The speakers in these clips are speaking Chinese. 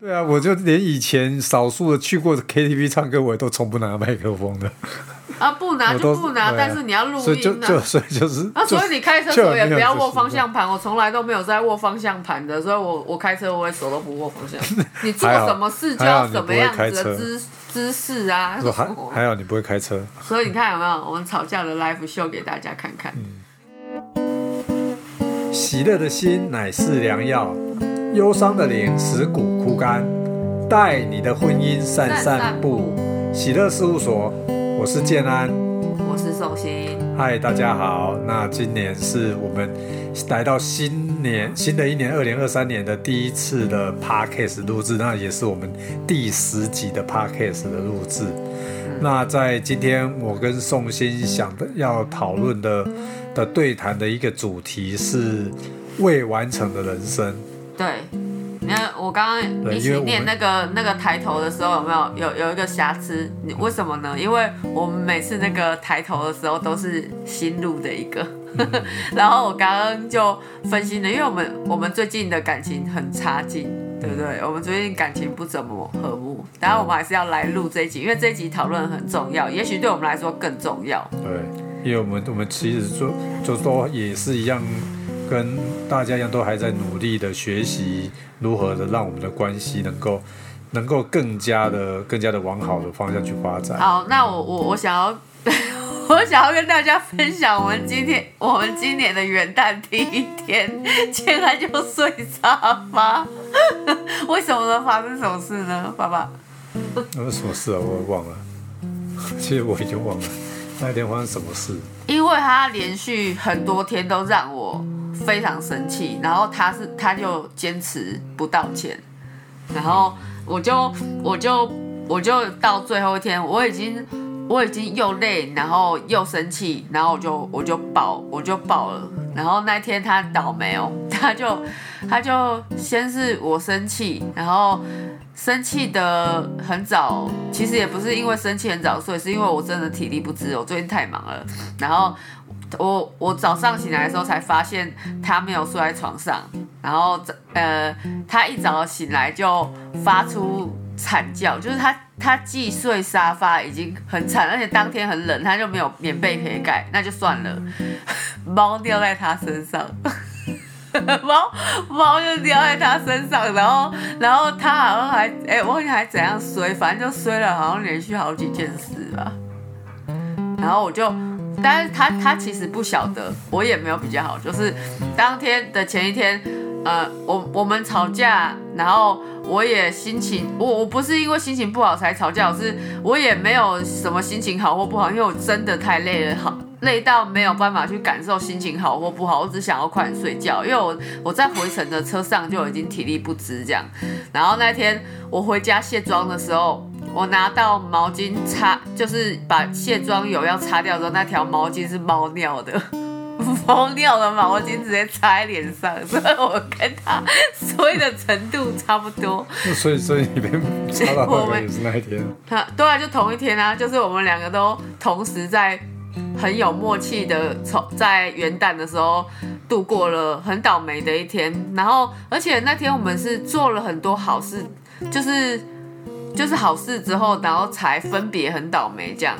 对啊，我就连以前少数的去过 KTV 唱歌，我也都从不拿麦克风的。啊，不拿 就不拿，啊但是你要录所以就音啊。就 所以就是，啊，所以你开车的时候也不要握方向。向盘，我从来都没有在握方向盘的，所以我我开车我也手都不握方向。你做什么事就要什么样子的姿姿势啊说还还好你不会开车，所以你看有没有我们吵架的 live show 给大家看看。喜乐的心乃是良药，忧伤的脸使骨枯干。带你的婚姻散散步。喜乐事务所，我是建安。我是宋鑫，嗨，大家好。那今年是我们来到新年新的一年，二零二三年的第一次的 podcast 录制，那也是我们第十集的 podcast 的录制。那在今天，我跟宋鑫想的要讨论的的对谈的一个主题是未完成的人生。对。你看我刚刚一起念那个那个抬头的时候，有没有有有一个瑕疵？你为什么呢？因为我们每次那个抬头的时候都是新录的一个，然后我刚刚就分析了，因为我们我们最近的感情很差劲，对不对？我们最近感情不怎么和睦，当然我们还是要来录这一集，因为这一集讨论很重要，也许对我们来说更重要。对，因为我们我们其实就就都也是一样，跟大家一样，都还在努力的学习如何的让我们的关系能够能够更加的更加的往好的方向去发展。好，那我我我想要，我想要跟大家分享我们今天我们今年的元旦第一天，竟然就睡沙发，为什么呢？发生什么事呢？爸爸？那是什么事啊？我也忘了，其实我已经忘了那一天发生什么事。因为他连续很多天都让我非常生气，然后他是他就坚持不道歉，然后我就我就我就到最后一天，我已经我已经又累，然后又生气，然后我就我就爆我就爆了，然后那天他倒霉哦，他就他就先是我生气，然后。生气的很早，其实也不是因为生气很早睡，是因为我真的体力不支，我最近太忙了。然后我我早上醒来的时候才发现他没有睡在床上，然后呃，他一早醒来就发出惨叫，就是他他既睡沙发已经很惨，而且当天很冷，他就没有棉被可以盖，那就算了，猫掉在他身上。猫猫就掉在他身上，然后然后他好像还哎、忘记还怎样摔，反正就摔了，好像连续好几件事吧。然后我就，但是他他其实不晓得，我也没有比较好，就是当天的前一天，呃，我我们吵架，然后我也心情，我我不是因为心情不好才吵架，我是我也没有什么心情好或不好，因为我真的太累了，好累到没有办法去感受心情好或不好，我只想要快点睡觉，因为我我在回程的车上就已经体力不支这样，然后那天我回家卸妆的时候，我拿到毛巾擦，就是把卸妆油要擦掉之后，那条毛巾是猫尿的。猫尿的毛巾直接擦在脸上，所 以我跟他睡的程度差不多。所以所以你被查到我们那个也是那一天。他对啊，就同一天啊，就是我们两个都同时在很有默契的从在元旦的时候度过了很倒霉的一天，然后而且那天我们是做了很多好事，就是就是好事之后，然后才分别很倒霉这样，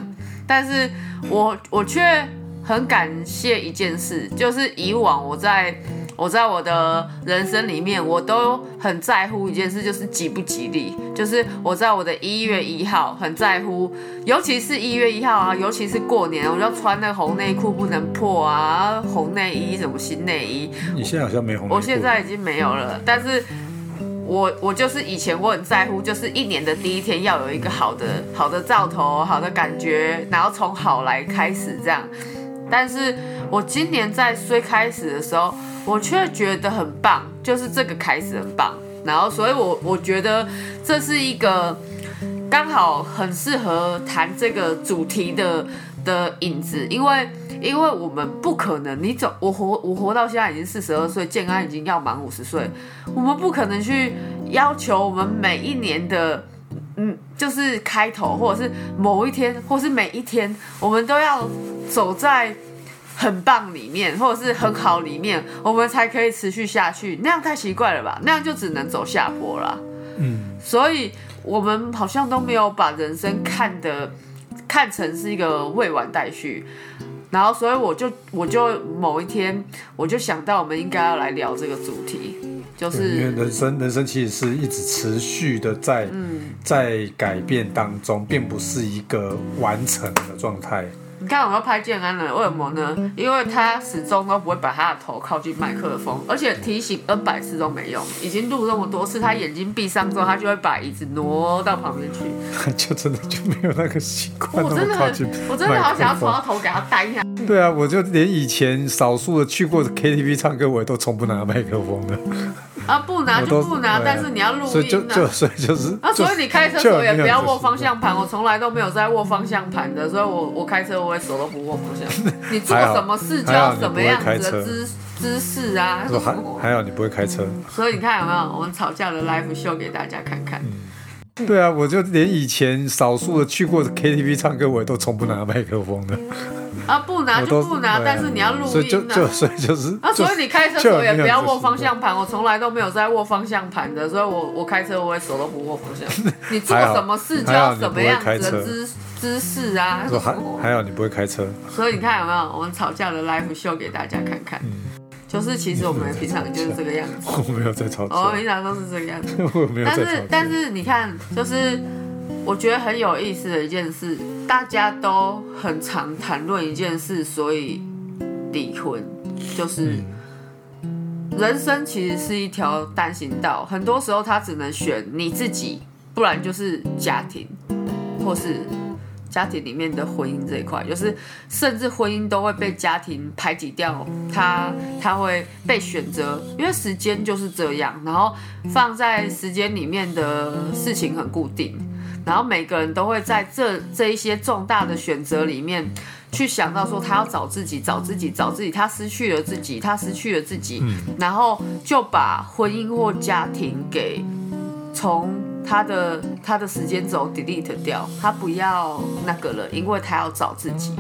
但是我我却很感谢一件事，就是以往我在。我在我的人生里面，我都很在乎一件事，就是吉不吉利。就是我在我的一月一号很在乎，尤其是一月一号啊，尤其是过年，我就穿那个红内裤不能破啊，红内衣什么新内衣。你现在好像没红。我现在已经没有了，但是我我就是以前我很在乎，就是一年的第一天要有一个好的好的兆头，好的感觉，然后从好来开始这样。但是我今年在最开始的时候，我却觉得很棒，就是这个开始很棒。然后，所以我我觉得这是一个刚好很适合谈这个主题的的影子，因为因为我们不可能，你走我活我活到现在已经四十二岁，健康已经要满五十岁，我们不可能去要求我们每一年的。嗯，就是开头，或者是某一天，或是每一天，我们都要走在很棒里面，或者是很好里面，我们才可以持续下去。那样太奇怪了吧？那样就只能走下坡了。嗯，所以我们好像都没有把人生看的看成是一个未完待续。然后，所以我就我就某一天我就想到，我们应该要来聊这个主题，就是因为人生人生其实是一直持续的在、在改变当中，并不是一个完成的状态。你看我要拍建安了，为什么呢？因为他始终都不会把他的头靠近麦克风，而且提醒 N 百次都没用。已经录那么多次，他眼睛闭上之后，他就会把椅子挪到旁边去。就真的就没有那个习惯我那真的很么靠近，我真的好想要从他头给他单一下。对啊，我就连以前少数的去过 KTV 唱歌，我也都从不拿麦克风的，啊，不拿就不拿，但是你要录所以就音啊。就所以就是，啊，所以你开车时候也不要握方向盘，我从来都没有在握方向盘的，所以我我开车我也手都不握方向盘。你做什么事就要什么样子的姿姿势啊说还还好你不会开车。所以你看有没有我们吵架的 live show 给大家看看？对啊，我就连以前少数的去过 KTV 唱歌，我也都从不拿麦克风的，啊，不拿就不拿，但是你要录所以就就音啊。所以就是，啊，所以你开车就手也不要握方向盘，我从来都没有在握方向盘的，所以我我开车我也手都不握方向盘。你做什么事就要什么样子的姿姿势啊说还还好你不会开车，所以你看有没有我们吵架的 live 秀给大家看看？就是其实我们平常就是这个样子，我没有在吵我平常都是这个样子。我没有但。是但是你看，就是我觉得很有意思的一件事，大家都很常谈论一件事，所以离婚就是。人生其实是一条单行道，很多时候他只能选你自己，不然就是家庭，或是家庭里面的婚姻这一块，就是甚至婚姻都会被家庭排挤掉，他他会被选择，因为时间就是这样，然后放在时间里面的事情很固定，然后每个人都会在这这一些重大的选择里面。去想到说他要找自己，找自己，找自己，他失去了自己，他失去了自己，然后就把婚姻或家庭给从他的他的时间轴 delete 掉，他不要那个了，因为他要找自己。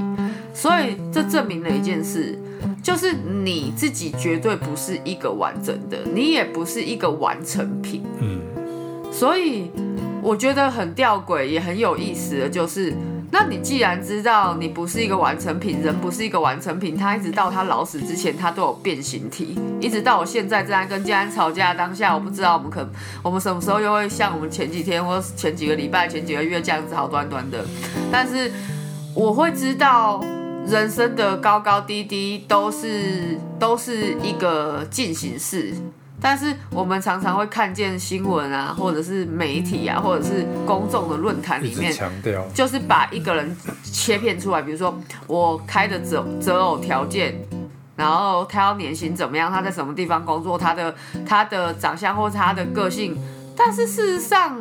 所以这证明了一件事，就是你自己绝对不是一个完整的，你也不是一个完成品。嗯，所以我觉得很吊诡，也很有意思的就是，那你既然知道你不是一个完成品，人不是一个完成品，他一直到他老死之前，他都有变形体，一直到我现在正在跟家人吵架当下，我不知道我们可我们什么时候又会像我们前几天或前几个礼拜、前几个月这样子好端端的，但是我会知道。人生的高高低低都是都是一个进行式，但是我们常常会看见新闻啊，或者是媒体啊，或者是公众的论坛里面，强调，就是把一个人切片出来，比如说我开的择择偶条件，然后他要年薪怎么样，他在什么地方工作，他的他的长相或他的个性，但是事实上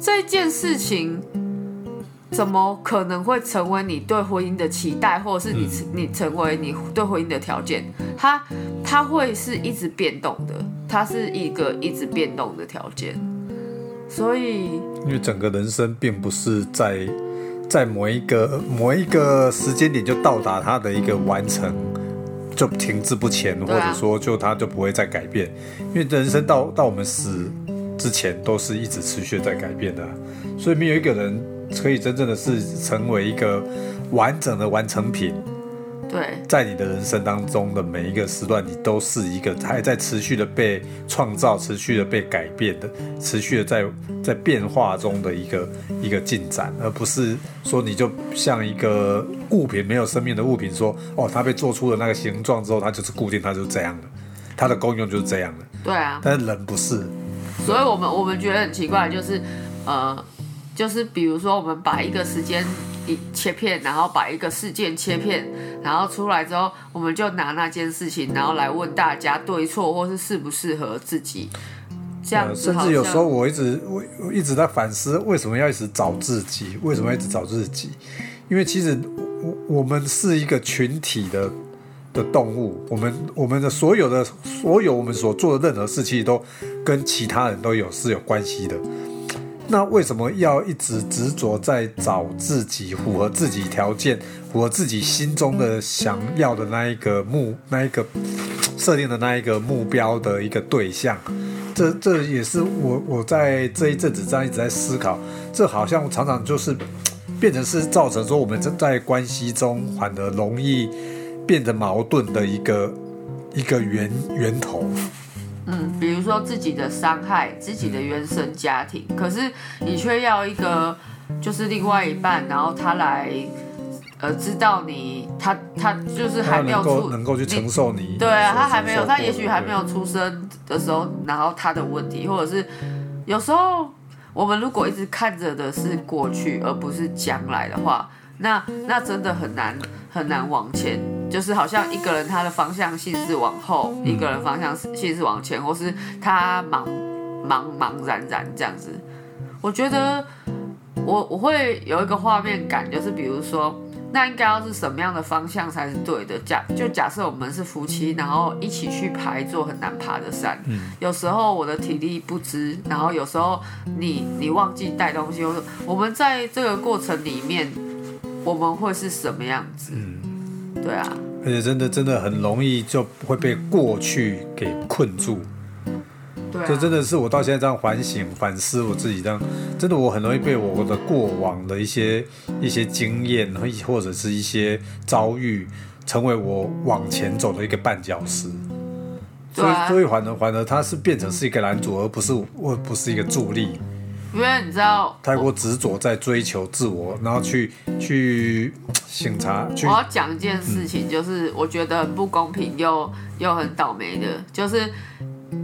这件事情。怎么可能会成为你对婚姻的期待，或者是你、你成为你对婚姻的条件？它它会是一直变动的，它是一个一直变动的条件。所以因为整个人生并不是在在某一个某一个时间点就到达它的一个完成，就停滞不前，或者说就它就不会再改变。因为人生到到我们死之前都是一直持续在改变的啊，所以没有一个人可以真正的是成为一个完整的完成品。对在你的人生当中的每一个时段，你都是一个还在持续的被创造、持续的被改变的、持续的在在变化中的一个一个进展，而不是说你就像一个物品没有生命的物品说，哦，它被做出了那个形状之后，它就是固定，它就是这样的，它的功用就是这样的。对啊，但是人不是，所以我们我们觉得很奇怪，就是呃，就是比如说我们把一个时间一切片，然后把一个事件切片，然后出来之后，我们就拿那件事情，然后来问大家对错，或是适不适合自己。这样呃，子好甚至有时候我一直我我一直在反思，为什么要一直找自己？为什么要一直找自己？因为其实我我们是一个群体的的动物，我们我们的所有的所有我们所做的任何事，情都跟其他人都有是有关系的。那为什么要一直执着在找自己符合自己条件、符合自己心中的想要的那一个目、那一个 设定的那一个目标的一个对象？这这也是我我在这一阵子这样一直在思考，这好像常常就是变成是造成说我们在关系中反而容易变得矛盾的一个一个源源头。嗯，比如说自己的伤害，自己的原生家庭，可是你却要一个就是另外一半，然后他来呃知道你，他他就是还没有出能够去承受你，对啊，他还没有，他也许还没有出生的时候，然后他的问题，或者是有时候我们如果一直看着的是过去，而不是将来的话，那那真的很难很难往前。就是好像一个人他的方向性是往后，一个人方向性是往前，或是他茫茫茫然然这样子。我觉得我我会有一个画面感，就是比如说，那应该要是什么样的方向才是对的？假就假设我们是夫妻，然后一起去爬一座很难爬的山。嗯。有时候我的体力不支，然后有时候你你忘记带东西，我们在这个过程里面，我们会是什么样子？嗯。对啊，而且真的真的很容易就会被过去给困住。对，这真的是我到现在这样反省反思我自己这样，真的我很容易被我的过往的一些一些经验或者是一些遭遇，成为我往前走的一个绊脚石。所以所以反而反而它是变成是一个拦阻，而不是我不是一个助力。因为你知道，太过执着在追求自我，然后去去醒察。我要讲一件事情，就是我觉得很不公平又又很倒霉的，就是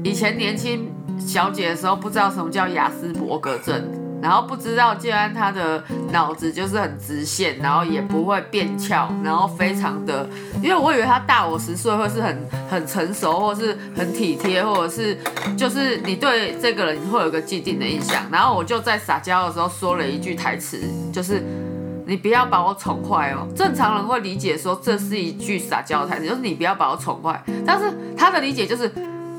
以前年轻小姐的时候，不知道什么叫雅斯伯格症。然后不知道既然他的脑子就是很直线，然后也不会变翘，然后非常的，因为我以为他大我十岁会是很很成熟，或是很体贴，或者是就是你对这个人会有一个既定的印象。然后我就在撒娇的时候说了一句台词，就是你不要把我宠坏哦。正常人会理解说这是一句撒娇台词，就是你不要把我宠坏。但是他的理解就是，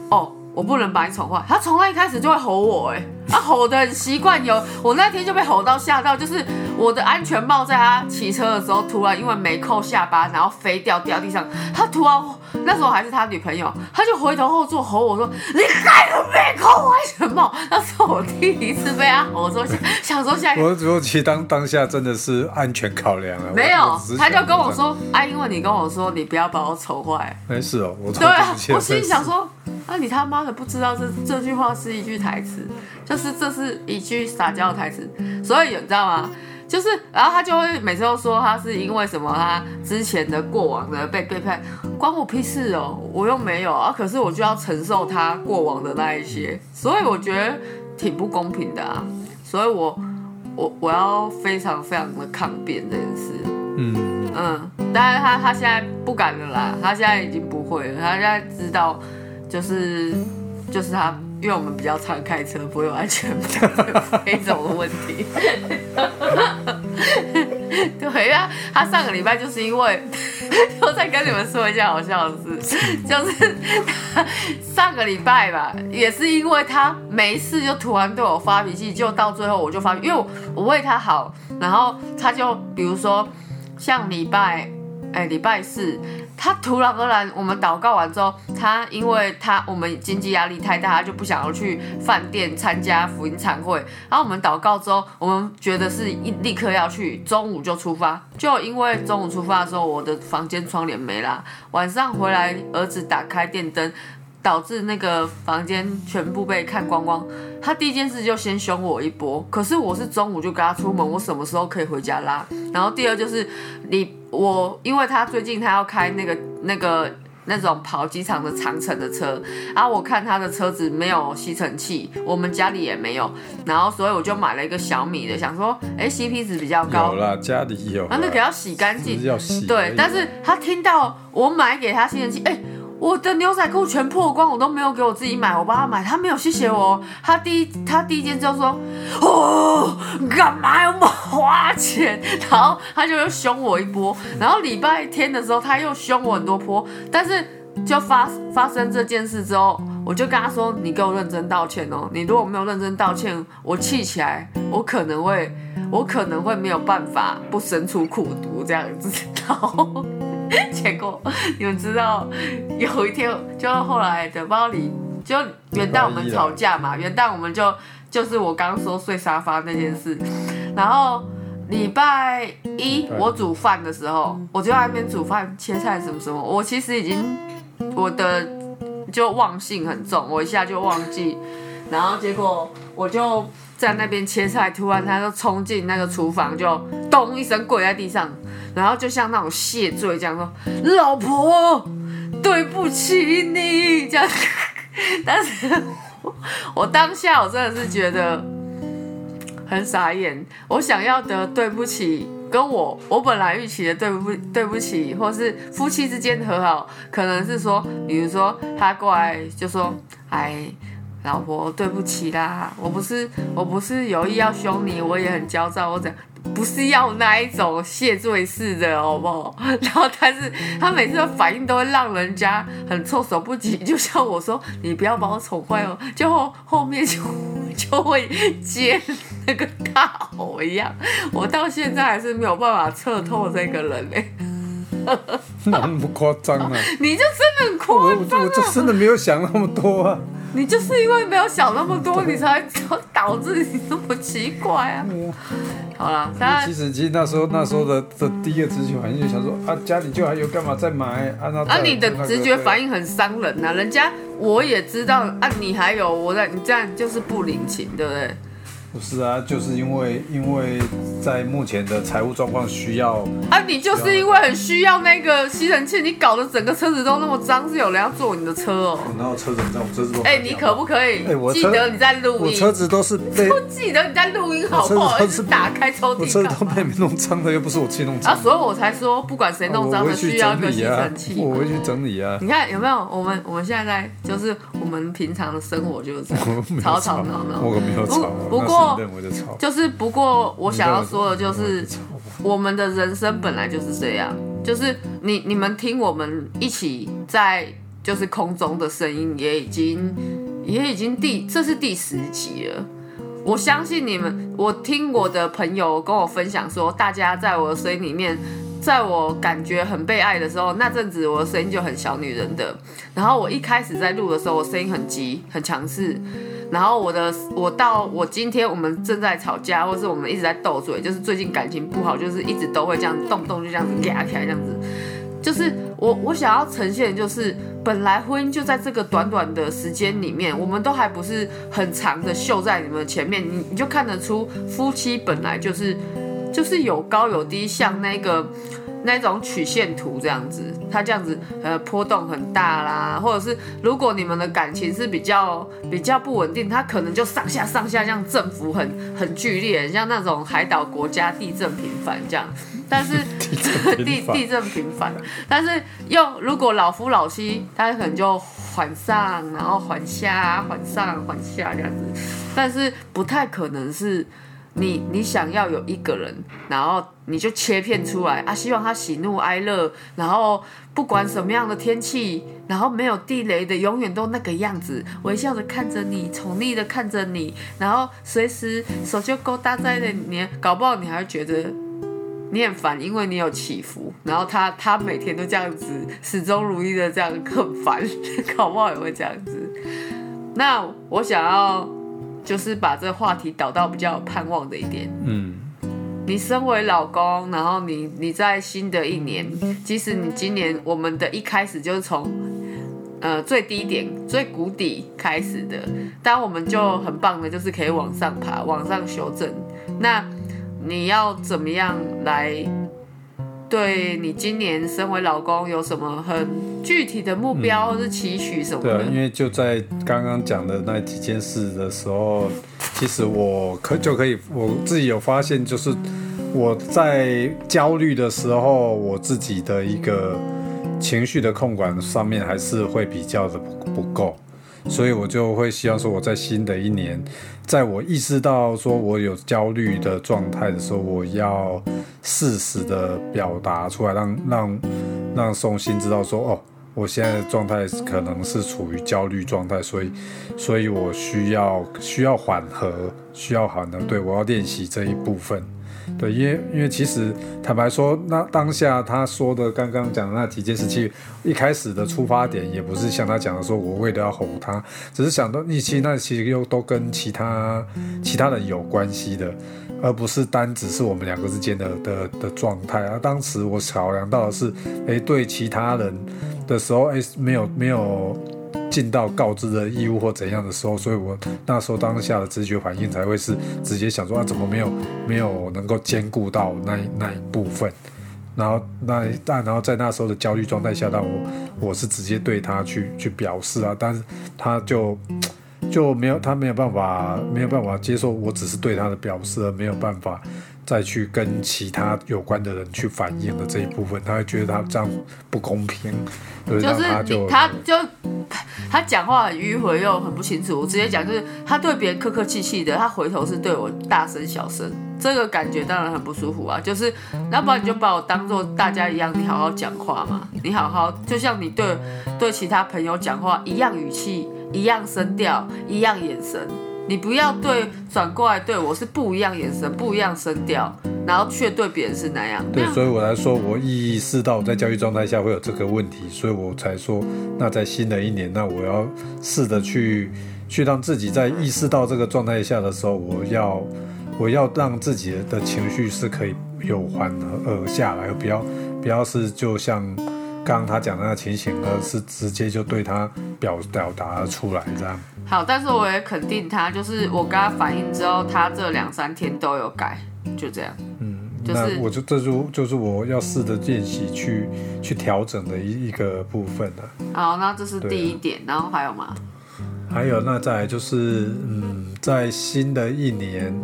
哦。我不能把你宠坏，他从他一开始就会吼我，哎，他吼的习惯有，我那天就被吼到吓到，就是我的安全帽在他骑车的时候突然因为没扣下巴，然后飞掉掉地上，他突然那时候还是他女朋友，他就回头后座吼我说：“你还有没扣安全帽？”那是我第一次被他吼，说想说下，我我其实当当下真的是安全考量啊，没有，他就跟我说：“啊，因为你跟我说你不要把我丑坏。”没事哦，我对啊，我心里想说。啊你他妈的不知道这这句话是一句台词，就是这是一句撒娇的台词，所以你知道吗？就是，然后他就会每次都说他是因为什么，他之前的过往的被背叛，关我屁事哦，我又没有啊，可是我就要承受他过往的那一些，所以我觉得挺不公平的啊，所以我我我要非常非常的抗辩这件事，嗯。嗯，但是他他现在不敢了啦，他现在已经不会了，他现在知道。就是就是他，因为我们比较常开车，不会有安全这种的问题。对啊，他上个礼拜就是因为，我再跟你们说一下好笑的事，就是他上个礼拜吧，也是因为他没事就突然对我发脾气，就到最后我就发，因为我为他好，然后他就比如说像礼拜。哎，礼拜四，他突然而然，我们祷告完之后，他因为他我们经济压力太大，他就不想要去饭店参加福音餐会。然后我们祷告之后，我们觉得是一立刻要去，中午就出发。就因为中午出发的时候，我的房间窗帘没啦，晚上回来，儿子打开电灯。导致那个房间全部被看光光，他第一件事就先凶我一波。可是我是中午就跟他出门，我什么时候可以回家啦？然后第二就是你我，因为他最近他要开那个那个那种跑机场的长城的车，然后我看他的车子没有吸尘器，我们家里也没有，然后所以我就买了一个小米的，想说哎 CP 值比较高。有啦，家里有。啊，那个要洗干净。要洗。对，但是他听到我买给他吸尘器，哎。我的牛仔裤全破光，我都没有给我自己买，我帮他买，他没有谢谢我。他第一，他第一件就说：“哦，干嘛要花钱？”然后他就又凶我一波。然后礼拜天的时候，他又凶我很多波。但是就发发生这件事之后，我就跟他说：“你给我认真道歉哦！你如果没有认真道歉，我气起来，我可能会，我可能会没有办法不生出苦毒这样子。”然后。结果你们知道，有一天，就后来的包里就元旦我们吵架嘛，元旦我们就就是我刚刚说睡沙发那件事，然后礼拜一我煮饭的时候，我就在那边煮饭切菜什么什么，我其实已经我的就忘性很重，我一下就忘记，然后结果我就在那边切菜，突然他就冲进那个厨房，就咚一声跪在地上，然后就像那种谢罪这样说：“老婆，对不起你。”这样，但是我我当下我真的是觉得很傻眼，我想要的对不起。跟我我本来预期的对不对不起，或是夫妻之间和好，可能是说，比如说他过来就说，哎，老婆对不起啦，我不是我不是有意要凶你，我也很焦躁，我讲不是要那一种谢罪式的，好不好？然后但是他每次的反应都会让人家很措手不及，就像我说，你不要把我宠坏哦，就后后面就 就会接。那个大吼一样，我到现在还是没有办法测透这个人嘞。那么夸张啊？你就真的很夸张啊！我就真的没有想那么多啊。你就是因为没有想那么多，你才 导致你这么奇怪啊。好了，其实其实那时候那时候的的第一个直觉反应就想说啊，家里就还有干嘛再买啊？啊，你的直觉反应很伤人呐。人家我也知道啊，你还有我在，你这样就是不领情，对不对？不是啊，就是因为因为在目前的财务状况需要啊，你就是因为很需要那个吸尘器，你搞得整个车子都那么脏，是有人要坐你的车哦。然后车子脏我车子都哎，你可不可以记得你在录音？我车子都是被 记得你在录音，好不好？是打开抽屉，我车子都被你弄脏的，又不是我自己弄脏。啊，所以我才说，不管谁弄脏的，需要一个吸尘器。我会去整理啊。你看有没有？我们我们现在就是我们平常的生活就是这样，吵吵闹闹。我可没有吵，不过就是不过，我想要说的就是，我们的人生本来就是这样。就是你你们听我们一起在就是空中的声音，也已经也已经第这是第十集了。我相信你们，我听我的朋友跟我分享说，大家在我的声音里面，在我感觉很被爱的时候，那阵子我的声音就很小女人的。然后我一开始在录的时候，我声音很急很强势。然后我的我到我今天我们正在吵架，或是我们一直在斗嘴，就是最近感情不好，就是一直都会这样动不动就这样子嗲起来这样子。就是我我想要呈现，就是本来婚姻就在这个短短的时间里面，我们都还不是很长的秀在你们前面，你你就看得出夫妻本来就是就是有高有低，像那个。那种曲线图这样子，它这样子呃波动很大啦，或者是如果你们的感情是比较比较不稳定，它可能就上下上下这样振幅很很剧烈，像那种海岛国家地震频繁这样。但是 地地震频繁，但是又如果老夫老妻，他可能就缓上然后缓下，缓上缓下这样子，但是不太可能是。你你想要有一个人，然后你就切片出来啊，希望他喜怒哀乐，然后不管什么样的天气，然后没有地雷的，永远都那个样子，微笑着看着你，宠溺的看着你，然后随时手就勾搭在的你，搞不好你还觉得你很烦，因为你有起伏，然后他他每天都这样子，始终如一的这样很烦，搞不好也会这样子。那我想要。就是把这个话题导到比较有盼望的一点。嗯，你身为老公，然后你你在新的一年，即使你今年我们的一开始就是从呃最低点、最谷底开始的，但我们就很棒的，就是可以往上爬、往上修正。那你要怎么样来？对你今年身为老公有什么很具体的目标或是期许什么的？对啊，因为就在刚刚讲的那几件事的时候，其实我可就可以我自己有发现，就是我在焦虑的时候，我自己的一个情绪的控管上面还是会比较的不够。所以我就会希望说，我在新的一年，在我意识到说我有焦虑的状态的时候，我要适时的表达出来，让让让宋鑫知道说，哦，我现在的状态可能是处于焦虑状态，所以，所以我需要需要缓和，需要缓和。对我要练习这一部分。对，因为因为其实坦白说，那当下他说的刚刚讲的那几件事情，一开始的出发点也不是像他讲的说，我为了要哄他，只是想到一期那其实又都跟其他其他人有关系的，而不是单只是我们两个之间的的的状态。而当时我考量到的是，哎，对其他人的时候，哎，没有没有。尽到告知的义务或怎样的时候，所以我那时候当下的直觉反应才会是直接想说啊，怎么没有没有能够兼顾到那那一部分，然后那但然后在那时候的焦虑状态下，但我我是直接对他去去表示啊，但是他就就没有他没有办法没有办法接受我只是对他的表示，而没有办法再去跟其他有关的人去反映的这一部分，他会觉得他这样不公平，就是他就他就。他讲话很迂回又很不清楚，我直接讲就是他对别人客客气气的，他回头是对我大声小声，这个感觉当然很不舒服啊。就是，要不然你就把我当做大家一样，你好好讲话嘛，你好好就像你对对其他朋友讲话一样语气，一样声调，一样眼神。你不要对转过来对我是不一样眼神，不一样声调，然后却对别人是那样。对，所以我来说，我意识到我在教育状态下会有这个问题，所以我才说，那在新的一年，那我要试着去去让自己在意识到这个状态下的时候，我要我要让自己的情绪是可以有缓和下来，不要不要是就像。刚刚他讲的那情形呢，是直接就对他表表达出来这样。好，但是我也肯定他，就是我跟他反映之后，他这两三天都有改，就这样。嗯，那我就这就就是我要试着练习去去调整的一一个部分了。好，那这是第一点，然后还有吗？还有，那再就是，嗯，在新的一年，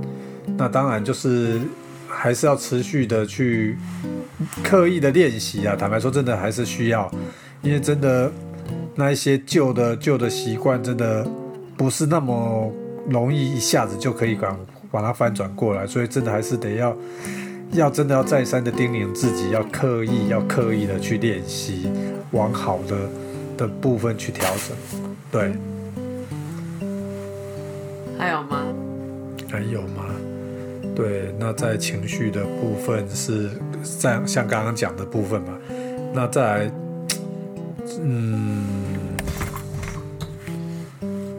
那当然就是还是要持续的去。刻意的练习啊，坦白说，真的还是需要，因为真的那一些旧的旧的习惯，真的不是那么容易一下子就可以把把它翻转过来，所以真的还是得要要真的要再三的叮咛自己，要刻意要刻意的去练习，往好的的部分去调整。对，还有吗？还有吗？对，那在情绪的部分是在像刚刚讲的部分嘛？那再来，嗯，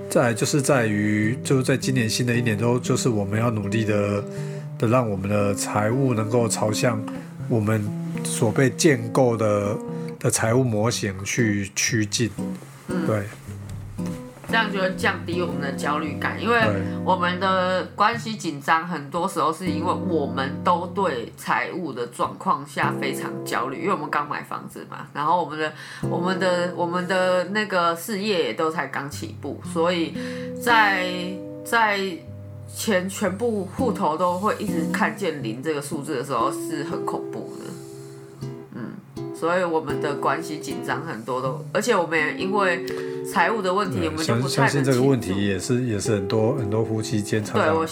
再来就是在于，就是在今年新的一年中，就是我们要努力的的让我们的财务能够朝向我们所被建构的的财务模型去趋近，对。这样就会降低我们的焦虑感，因为我们的关系紧张，很多时候是因为我们都对财务的状况下非常焦虑，因为我们刚买房子嘛，然后我们的、我们的、我们的那个事业也都才刚起步，所以在在钱全部户头都会一直看见零这个数字的时候，是很恐怖的。嗯，所以我们的关系紧张很多的，而且我们也因为。财务的问题，我们就不相信这个问题也是也是很多很多夫妻间常常会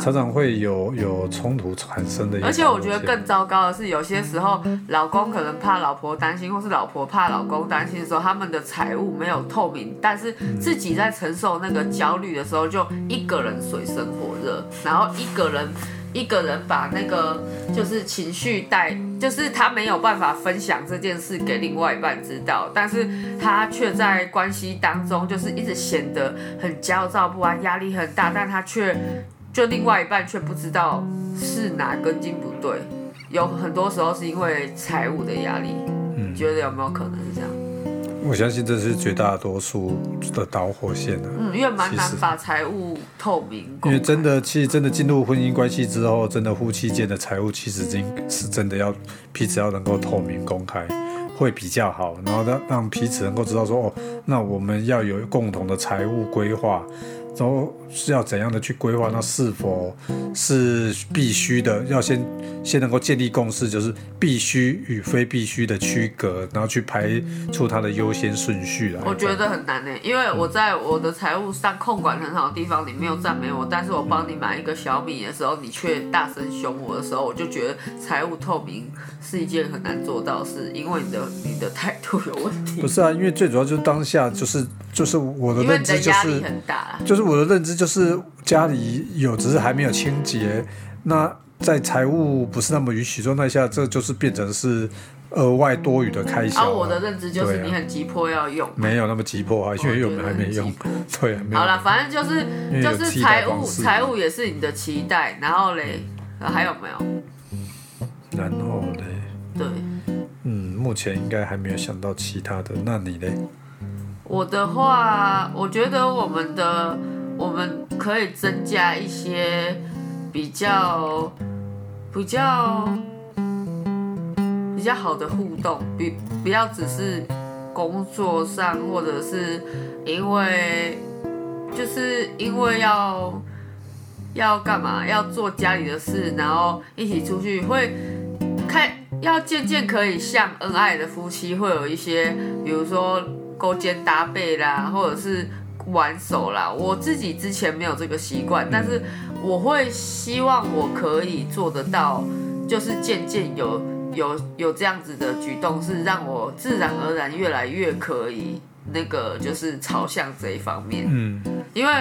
常常会有有冲突产生的。而且我觉得更糟糕的是，有些时候老公可能怕老婆担心，或是老婆怕老公担心的时候，他们的财务没有透明，但是自己在承受那个焦虑的时候，就一个人水深火热，然后一个人。一个人把那个就是情绪带，就是他没有办法分享这件事给另外一半知道，但是他却在关系当中就是一直显得很焦躁不安，压力很大，但他却就另外一半却不知道是哪根筋不对，有很多时候是因为财务的压力，你，觉得有没有可能是这样？我相信这是绝大多数的导火线了。嗯，因为蛮难把财务透明。因为真的，其实真的进入婚姻关系之后，真的夫妻间的财务其实经是真的要彼此要能够透明公开，会比较好。然后让让彼此能够知道说，哦，那我们要有共同的财务规划，然后是要怎样的去规划？那是否是必须的？要先先能够建立共识，就是必须与非必须的区隔，然后去排出它的优先顺序来。我觉得很难呢，因为我在我的财务上控管很好的地方，你没有赞美我，但是我帮你买一个小米的时候，你却大声凶我的时候，我就觉得财务透明是一件很难做到的事，因为你的你的态度有问题。不是啊，因为最主要就是当下就是就是我的认知就是压力很大啦。就是我的认知就是家里有，只是还没有清洁。那在财务不是那么允许状态下，这就是变成是额外多余的开销、而、我的认知就是你很急迫要用。没有那么急迫啊，因为我们还没用。对，好了，反正就是就是财务财务也是你的期待，然后嘞，呃还有没有？然后嘞，对，嗯，目前应该还没有想到其他的。那你嘞？我的话，我觉得我们的我们可以增加一些比较比较比较好的互动，比不要只是工作上，或者是因为就是因为要要干嘛，要做家里的事，然后一起出去会开，要渐渐可以像恩爱的夫妻，会有一些，比如说勾肩搭背啦，或者是玩手啦。我自己之前没有这个习惯，但是我会希望我可以做得到，就是渐渐有有有这样子的举动，是让我自然而然越来越可以那个就是朝向这一方面。嗯因为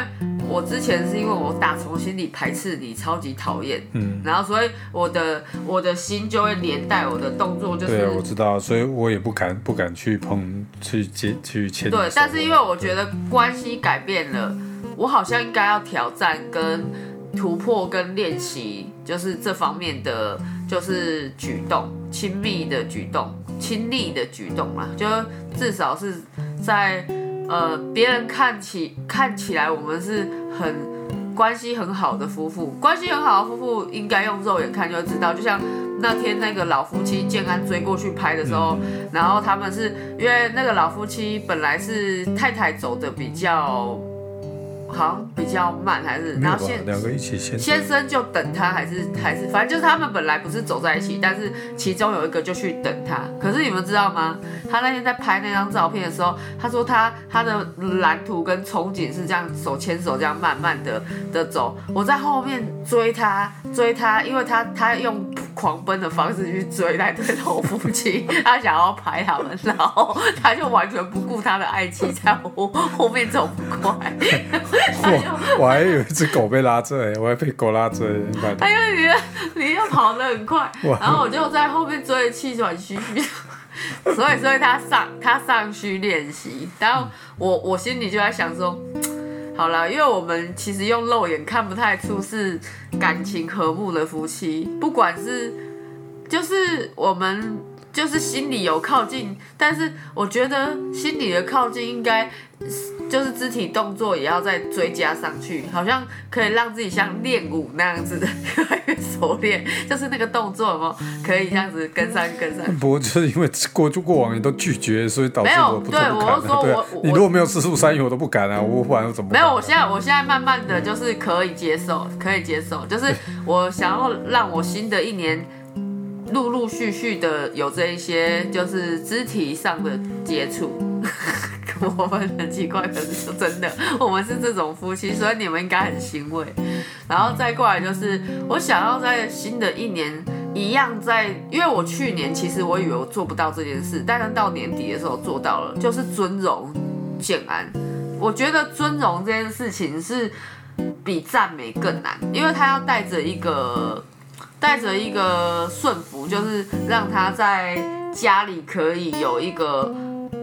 我之前是因为我打从心里排斥你，超级讨厌，嗯，然后所以我的我的心就会连带我的动作，就是对啊，我知道，所以我也不敢不敢去碰去接去牵。对，但是因为我觉得关系改变了，我好像应该要挑战跟突破跟练习，就是这方面的就是举动，亲密的举动，亲密的举动嘛，就至少是在呃别人看起看起来我们是很关系很好的夫妇，关系很好的夫妇应该用肉眼看就知道，就像那天那个老夫妻建安追过去拍的时候，然后他们是因为那个老夫妻本来是太太走的比较好像比较慢，还是然后先两个一起先先生就等他，还是还是，反正就是他们本来不是走在一起，但是其中有一个就去等他。可是你们知道吗？他那天在拍那张照片的时候，他说他他的蓝图跟憧憬是这样手牵手这样慢慢的的走，我在后面追他追他，因为他他用狂奔的方式去追那对老夫妻，他想要拍他们，然后他就完全不顾他的爱妻在后后面走不快。我我还有一只狗被拉追，我还被狗拉追，你看哎呦，你的你又跑得很快，然后我就在后面追得气喘吁吁，所以所以他上他上去练习，然后我我心里就在想说，好了，因为我们其实用肉眼看不太出是感情和睦的夫妻，不管是就是我们就是心里有靠近，但是我觉得心里的靠近应该就是肢体动作也要再追加上去，好像可以让自己像练舞那样子的越来越熟练，就是那个动作有没有可以这样子跟上跟上。不过就是因为过就过往你都拒绝，所以导致没有我不做对不敢啊。对啊我是说我，我你如果没有四处三友，我都不敢啊。我不然我怎么没有，我现在我现在慢慢的就是可以接受，可以接受，就是我想要让我新的一年陆陆续续的有这一些就是肢体上的接触。我们很奇怪，可是说真的，我们是这种夫妻，所以你们应该很欣慰。然后再过来就是，我想要在新的一年一样在，因为我去年其实我以为我做不到这件事，但是到年底的时候做到了，就是尊荣建安。我觉得尊荣这件事情是比赞美更难，因为他要带着一个带着一个顺服，就是让他在家里可以有一个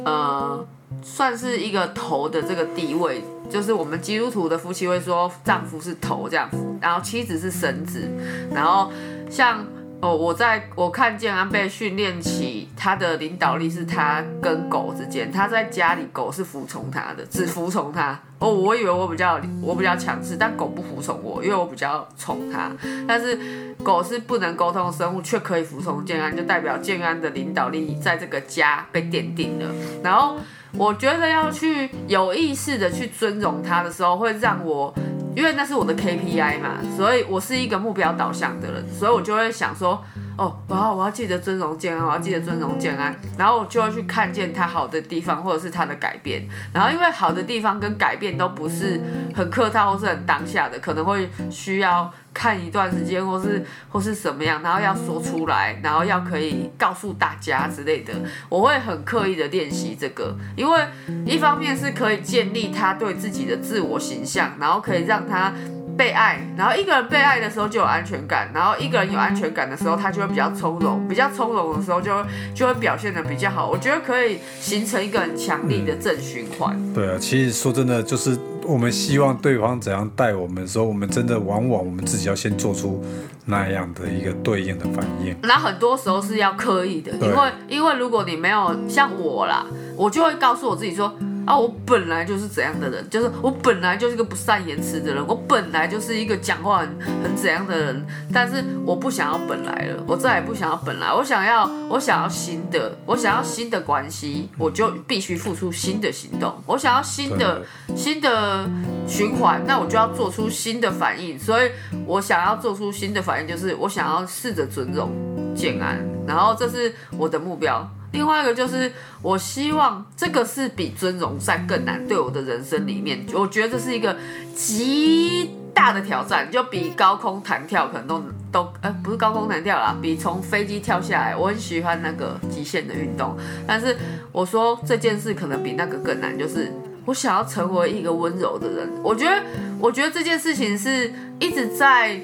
呃，算是一个头的这个地位。就是我们基督徒的夫妻会说，丈夫是头这样，然后妻子是绳子，然后像哦，我在我看见安倍训练起他的领导力是他跟狗之间，他在家里狗是服从他的，只服从他。哦，我以为我比较我比较强势，但狗不服从我，因为我比较宠它。但是狗是不能沟通的生物，却可以服从建安，就代表建安的领导力在这个家被奠定了。然后我觉得要去有意识的去尊荣它的时候，会让我，因为那是我的 KPI 嘛，所以我是一个目标导向的人，所以我就会想说，哦，我要我要记得尊荣建安，我要记得尊荣建安，然后我就会去看见他好的地方，或者是他的改变，然后因为好的地方跟改变都不是很客套或是很当下的，可能会需要。看一段时间，或是或是什么样，然后要说出来，然后要可以告诉大家之类的，我会很刻意的练习这个，因为一方面是可以建立他对自己的自我形象，然后可以让他。被爱，然后一个人被爱的时候就有安全感，然后一个人有安全感的时候，他就会比较从容，比较从容的时候就就会表现的比较好。我觉得可以形成一个很强力的正循环。对啊，其实说真的，就是我们希望对方怎样待我们的时候，我们真的往往我们自己要先做出那样的一个对应的反应。那很多时候是要刻意的，因为因为如果你没有像我啦，我就会告诉我自己说。啊，我本来就是怎样的人，就是我本来就是一个不善言辞的人，我本来就是一个讲话很很怎样的人，但是我不想要本来了，我再也不想要本来，我想要我想要新的，我想要新的关系，我就必须付出新的行动，我想要新的新的循环，那我就要做出新的反应，所以我想要做出新的反应，就是我想要试着尊重建安，然后这是我的目标。另外一个就是，我希望这个是比尊荣赛更难，对我的人生里面，我觉得这是一个极大的挑战，就比高空弹跳可能都都，呃，不是高空弹跳啦，比从飞机跳下来，我很喜欢那个极限的运动，但是我说这件事可能比那个更难，就是我想要成为一个温柔的人，我觉得，我觉得这件事情是一直在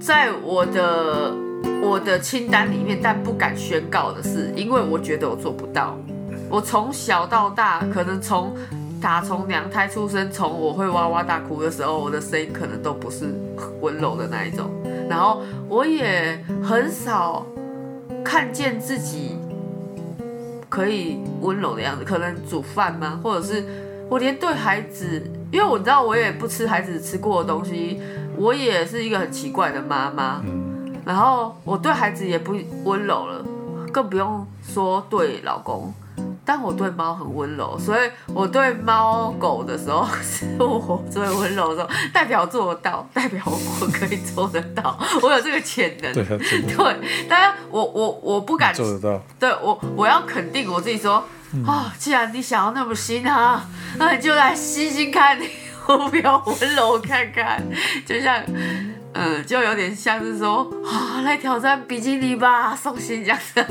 在我的。我的清单里面，但不敢宣告的是，因为我觉得我做不到。我从小到大，可能从打从娘胎出生，从我会哇哇大哭的时候，我的声音可能都不是温柔的那一种。然后我也很少看见自己可以温柔的样子，可能煮饭吗？或者是我连对孩子，因为我知道我也不吃孩子吃过的东西，我也是一个很奇怪的妈妈。然后我对孩子也不温柔了，更不用说对老公。但我对猫很温柔，所以我对猫狗的时候 是我最温柔的时候，代表做得到，代表我可以做得到，我有这个潜能。对，对。当然，我我我不敢做得到。对我，我要肯定我自己说，啊，既然你想要那么新啊，那你就来新新看，我不要温柔看看，就像。嗯，就有点像是说啊，来挑战比基尼吧，送新疆的，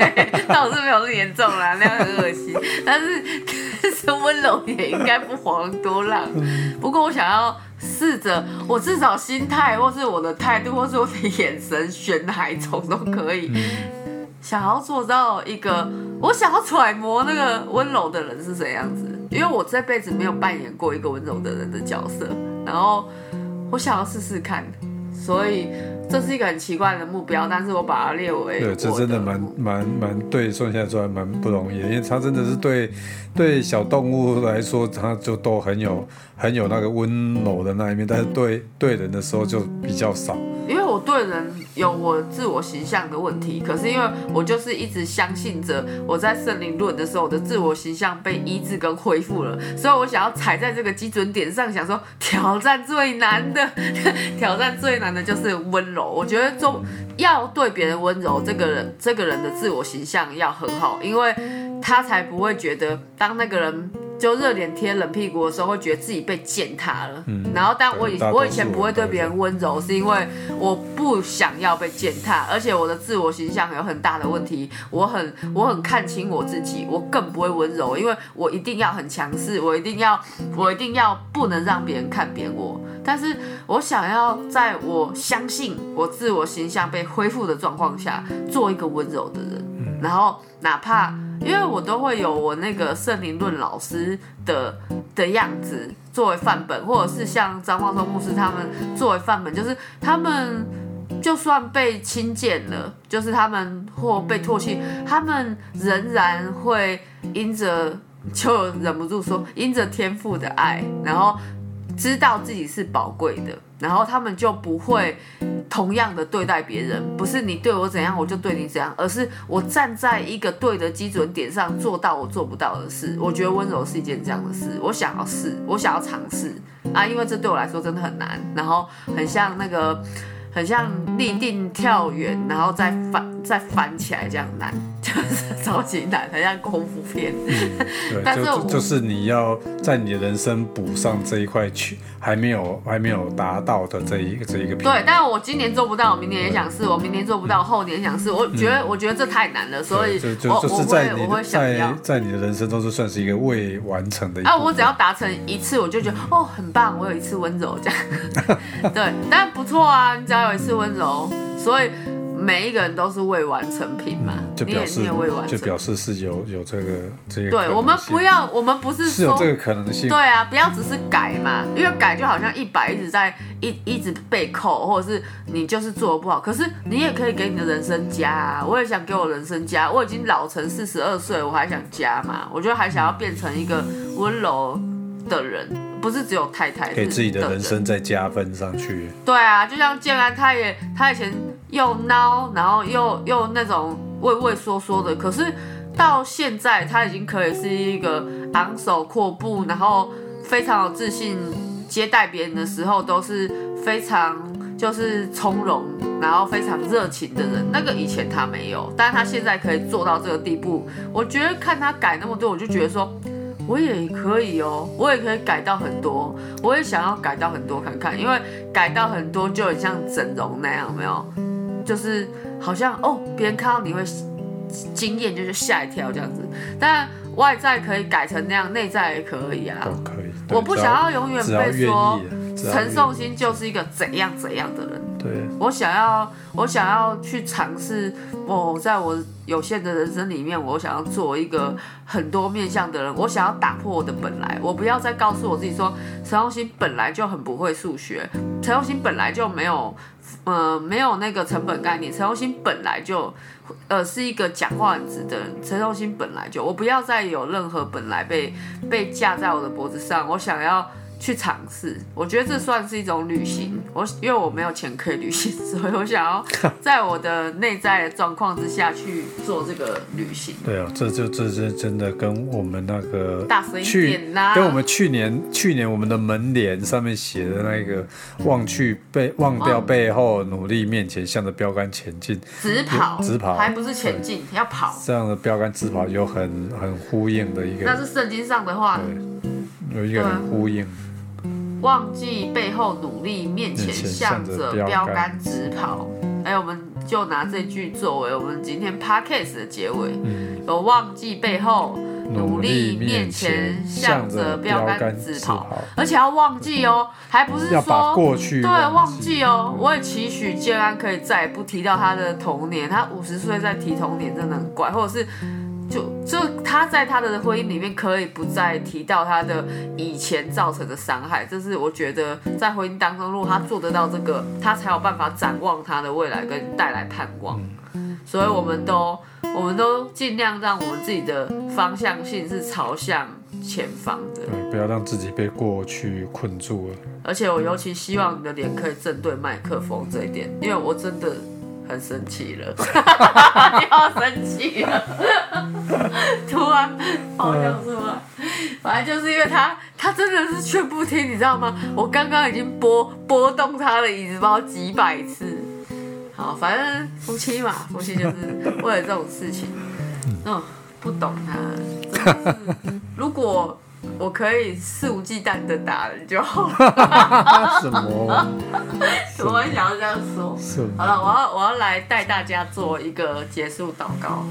倒是没有那么严重啦，那样很恶心。但是，但是温柔也应该不遑多让。不过我想要试着，我至少心态，或是我的态度，或是我的眼神，选哪一种都可以。想要做到一个，我想要揣摩那个温柔的人是怎样子，因为我这辈子没有扮演过一个温柔的人的角色，然后我想要试试看。所以这是一个很奇怪的目标，但是我把它列为对，这真的蛮蛮蛮对，算下来说还蛮不容易，因为它真的是对对小动物来说，它就都很有很有那个温柔的那一面，但是对对人的时候就比较少。对人有我自我形象的问题，可是因为我就是一直相信着我在圣灵论的时候，我的自我形象被医治跟恢复了，所以我想要踩在这个基准点上，想说挑战最难的，挑战最难的就是温柔。我觉得做要对别人温柔，这个人这个人的自我形象要很好，因为他才不会觉得当那个人。就热脸贴冷屁股的时候，会觉得自己被践踏了。嗯，然后，但我以我以前不会对别人温柔，是因为我不想要被践踏，而且我的自我形象有很大的问题。我很我很看清我自己，我更不会温柔，因为我一定要很强势，我一定要我一定要不能让别人看扁我。但是我想要在我相信我自我形象被恢复的状况下，做一个温柔的人。然后哪怕。因为我都会有我那个圣灵论老师的的样子作为范本，或者是像张茂松牧师他们作为范本，就是他们就算被轻贱了，就是他们或被唾弃，他们仍然会因着就忍不住说，因着天赋的爱，然后知道自己是宝贵的，然后他们就不会同样的对待别人，不是你对我怎样我就对你怎样，而是我站在一个对的基准点上做到我做不到的事。我觉得温柔是一件这样的事，我想要试，我想要尝试啊，因为这对我来说真的很难，然后很像那个。很像立定跳远，然后再翻再翻起来这样难，就是超级难，很像功夫片。对，但是就就是你要在你的人生补上这一块去还没有还没有达到的这一个这一个平对，但我今年做不到，我明年也想试，我明年做不到，后年想试。我觉得，我觉得这太难了，所以就是在在要。在你的人生中是算是一个未完成的一啊，我只要达成一次，我就觉得哦，很棒，我有一次温柔这样。对，但不错啊，你只要有一次温柔，所以每一个人都是未完成品嘛，你也就表示你也未完就成。表示是有有这个这个对，我们不要，我们不是说是有这个可能性，对啊，不要只是改嘛，因为改就好像一百一直在一一直被扣，或者是你就是做的不好。可是你也可以给你的人生加啊，我也想给我人生加。我已经老成四十二岁，我还想加嘛？我觉得还想要变成一个温柔的人，不是只有太太给自己的的人生再加分上去。对啊，就像建安，他也他以前又孬，然后又又那种畏畏缩缩的，可是到现在他已经可以是一个昂首阔步，然后非常有自信，接待别人的时候都是非常就是从容，然后非常热情的人。那个以前他没有，但他现在可以做到这个地步。我觉得看他改那么多，我就觉得说。我也可以哦，我也可以改到很多，我也想要改到很多看看，因为改到很多就很像整容那样，没有？就是好像哦，别人看到你会惊艳，就是吓一跳这样子。但外在可以改成那样，内在也可以啊都。可以。我不想要永远被说陈颂欣就是一个怎样怎样的人。对，我想要，我想要去尝试，我在我有限的人生里面，我想要做一个很多面向的人。我想要打破我的本来，我不要再告诉我自己说，陈颂兴本来就很不会数学，陈颂兴本来就没有，呃，没有那个成本概念，陈荣兴本来就，呃，是一个讲话很直的人，陈荣兴本来就，我不要再有任何本来被被架在我的脖子上，我想要。去尝试，我觉得这算是一种旅行。我因为我没有钱可以旅行，所以我想要 在我的内在的状况之下去做这个旅行。对啊，这就这这真的跟我们那个大声一去点啦跟我们去年去年我们的门帘上面写的那个“忘去背忘掉背后，努力面前，向着标杆前进直跑，直跑还不是前进，要跑”，。这样的标杆直跑有很很呼应的一个那个，是圣经上的话，有一个很呼应。忘记背后努力，面前向向着着标杆直跑。哎，我们就拿这句作为我们今天 podcast 的结尾。嗯，有忘记背后，努力面面前，向着标杆直跑跑，而且要忘记哦，还不是说过去对忘忘记哦。我也期许建安可以再也不提到他的童年，他五十岁再提童年真的很怪，或者是。就就他在他的婚姻里面可以不再提到他的以前造成的伤害，这是我觉得在婚姻当中，如果他做得到这个，他才有办法展望他的未来跟带来盼望。所以我们都我们都尽量让我们自己的方向性是朝向前方的，对，不要让自己被过去困住了。而且我尤其希望你的脸可以正对麦克风这一点，因为我真的很生气了，要生气了，突然好像出来，反正就是因为他他真的是劝不听，你知道吗？我刚刚已经拨拨动他的椅子包几百次。好，反正夫妻嘛，夫妻就是为了这种事情，嗯，不懂他，真的是。如果我可以肆无忌惮的打人就好了。什么？我很想要这样说。好了，我要我要来带大家做一个结束祷告。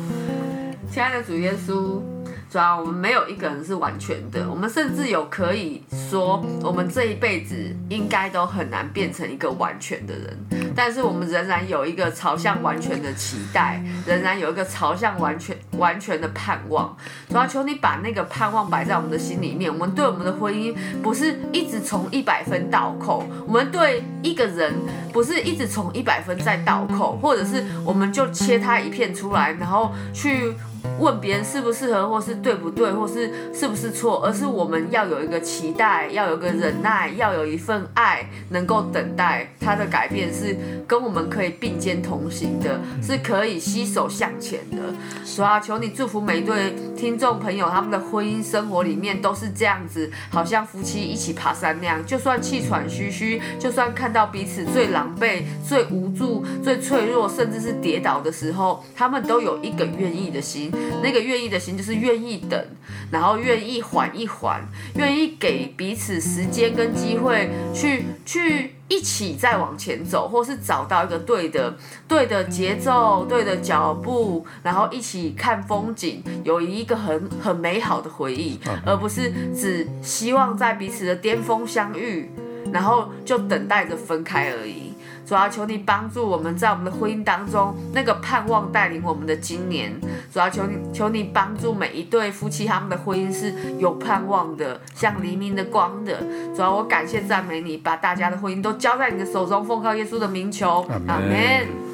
亲爱的主耶稣，主要我们没有一个人是完全的，我们甚至有可以说，我们这一辈子应该都很难变成一个完全的人，但是我们仍然有一个朝向完全的期待，仍然有一个朝向完全完全的盼望。主要求你把那个盼望摆在我们的心里面，我们对我们的婚姻不是一直从一百分倒扣，我们对一个人不是一直从一百分再倒扣，或者是我们就切他一片出来，然后去问别人适不适合，或是对不对，或是是不是错，而是我们要有一个期待，要有个忍耐，要有一份爱，能够等待他的改变，是跟我们可以并肩同行的，是可以携手向前的。所以啊，求你祝福每一对听众朋友，他们的婚姻生活里面都是这样子，好像夫妻一起爬山那样，就算气喘吁吁，就算看到彼此最狼狈、最无助、最脆弱，甚至是跌倒的时候，他们都有一个愿意的心。那个愿意的心，就是愿意等，然后愿意缓一缓，愿意给彼此时间跟机会，去去一起再往前走，或是找到一个对的对的节奏、对的脚步，然后一起看风景，有一个很很美好的回忆，而不是只希望在彼此的巅峰相遇，然后就等待着分开而已。主要求你帮助我们在我们的婚姻当中，那个盼望带领我们的今年。主要求你，求你帮助每一对夫妻，他们的婚姻是有盼望的，像黎明的光的。主要我感谢赞美你，把大家的婚姻都交在你的手中，奉靠耶稣的名求，阿门。